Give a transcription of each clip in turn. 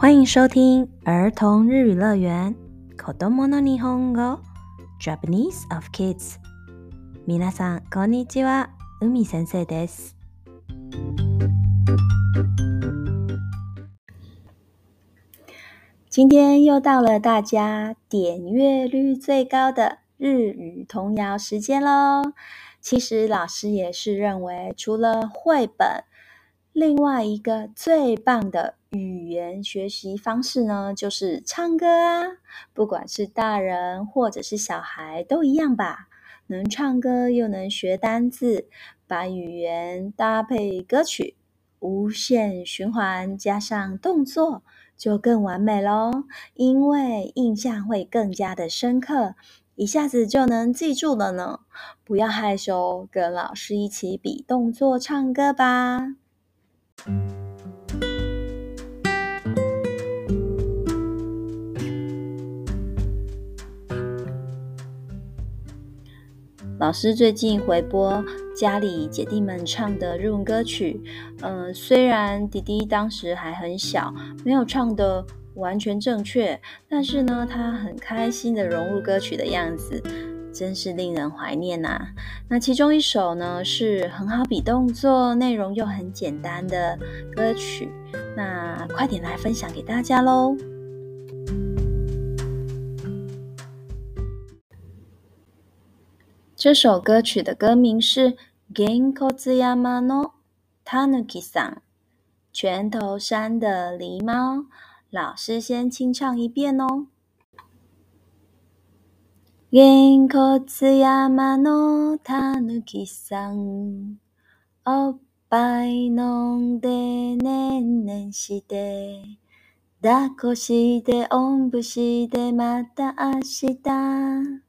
欢迎收听儿童日语乐园。子供の日本语 Japanese of Kids。皆さんこんにちは。海先生です。今天又到了大家点阅率最高的日语童谣时间喽。其实老师也是认为，除了绘本， 另外一个最棒的语言学习方式呢，就是唱歌啊！不管是大人或者是小孩都一样吧，能唱歌又能学单字，把语言搭配歌曲，无限循环加上动作，就更完美喽！因为印象会更加的深刻，一下子就能记住了呢。不要害羞，跟老师一起比动作唱歌吧。老师最近回播家里姐弟们唱的日文歌曲，嗯、呃，虽然弟弟当时还很小，没有唱得完全正确，但是呢，他很开心的融入歌曲的样子。真是令人怀念呐、啊！那其中一首呢，是很好比动作，内容又很简单的歌曲，那快点来分享给大家喽！这首歌曲的歌名是《げんこつ山のたぬきさん》，拳头山的狸猫。老师先清唱一遍哦。げんこつ山のたぬきさん、おっぱい饮んでねんねんして、抱っこしておんぶしてまた明日。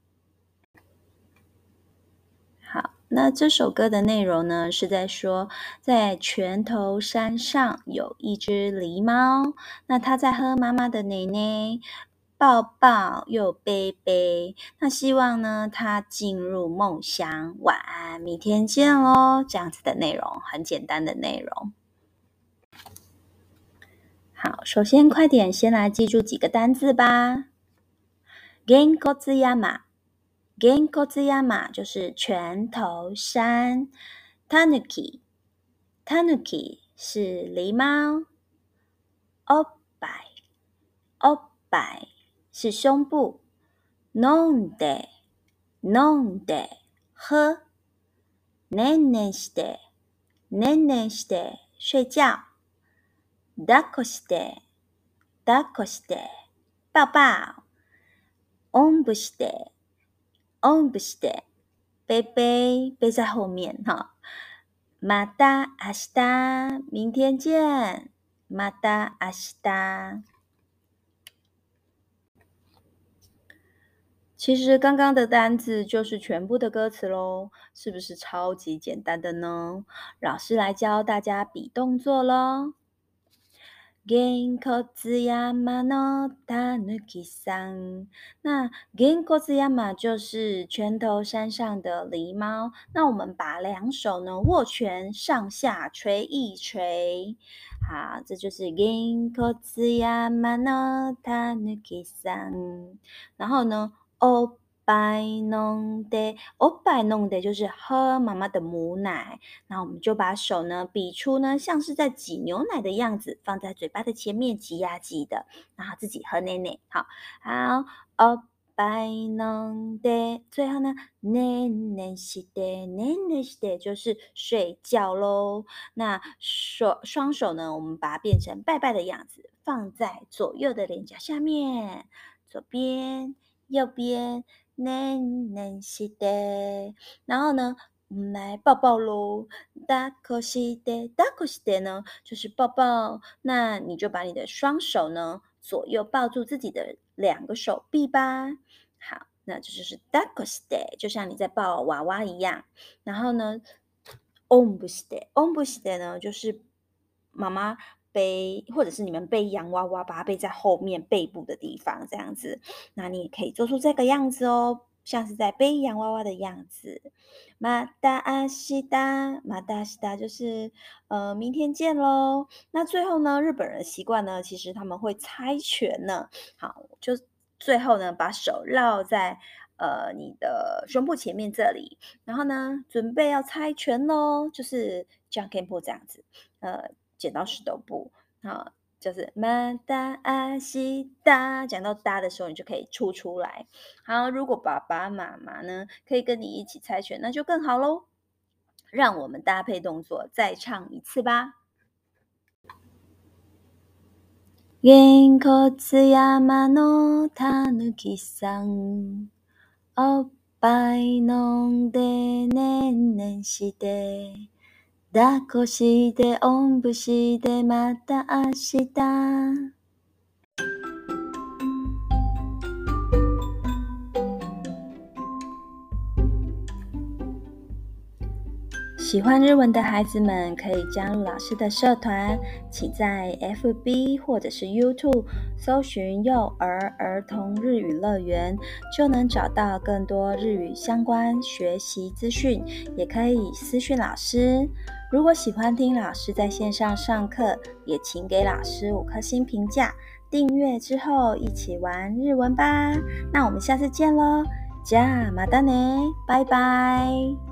那这首歌的内容呢，是在说，在拳头山上有一只狸猫，那它在喝妈妈的奶奶。抱抱又背背，那希望呢，他进入梦乡。晚安，明天见哦。这样子的内容，很简单的内容。好，首先快点，先来记住几个单字吧。げんこつ山， げんこつ山就是拳头山。たぬき，たぬき是狸猫。おっぱい，おっぱい。是胸部，饮んで、饮んで喝，ねんねんして、ねんねんして睡觉，抱っこして、抱っこして抱抱，お んぶして、おんぶして背背背在后面哈，また明日，明天见，また明日。其实刚刚的单字就是全部的歌词喽，是不是超级简单的呢？老师来教大家比动作喽。 げんこつ山のたぬきさん，那げんこつ山就是拳头山上的狸猫。那我们把两手呢握拳，上下捶一捶，好，这就是げんこつ山のたぬきさん。然后呢？お っぱい饮んで，おっぱい饮んで就是喝妈妈的母奶。那我们就把手呢比出呢像是在挤牛奶的样子，放在嘴巴的前面挤呀挤的，然后自己喝奶奶。好，好，おっぱい饮んで，最后呢，ねんねんして，ねんねんして就是睡觉喽。那手双手呢，我们把它变成拜拜的样子，放在左右的脸颊下面，左边。右边， ねんねんして，然后呢，我们来抱抱喽。抱っこして，抱っこして呢，就是抱抱。那你就把你的双手呢，左右抱住自己的两个手臂吧。好，那这就是抱っこして，就像你在抱娃娃一样。然后呢，おんぶして，おんぶして呢，就是妈妈。 背，或者是你们背洋娃娃，把它背在后面背部的地方，这样子。那你也可以做出这个样子哦，像是在背洋娃娃的样子。马达阿西达，马达西达就是呃，明天见喽。那最后呢，日本人的习惯呢，其实他们会猜拳呢。好，就最后呢，把手绕在呃你的胸部前面这里，然后呢，准备要猜拳喽，就是这样 g a 这样子，呃，剪刀石头布，好。就是马达阿西达，讲到达的时候，你就可以出出来。好，如果爸爸妈妈呢可以跟你一起猜拳，那就更好喽。让我们搭配动作再唱一次吧。げんこつ山のたぬきさん、おっぱい饮んでねんねんして 抱っこしておんぶしてまた明日。喜欢日文的孩子们可以加入老师的社团，请在 FB 或者是 YouTube 搜寻“幼儿儿童日语乐园”，就能找到更多日语相关学习资讯。也可以私讯老师。如果喜欢听老师在线上上课，也请给老师五颗星评价。订阅之后一起玩日文吧。那我们下次见喽，じゃあまたね，拜拜。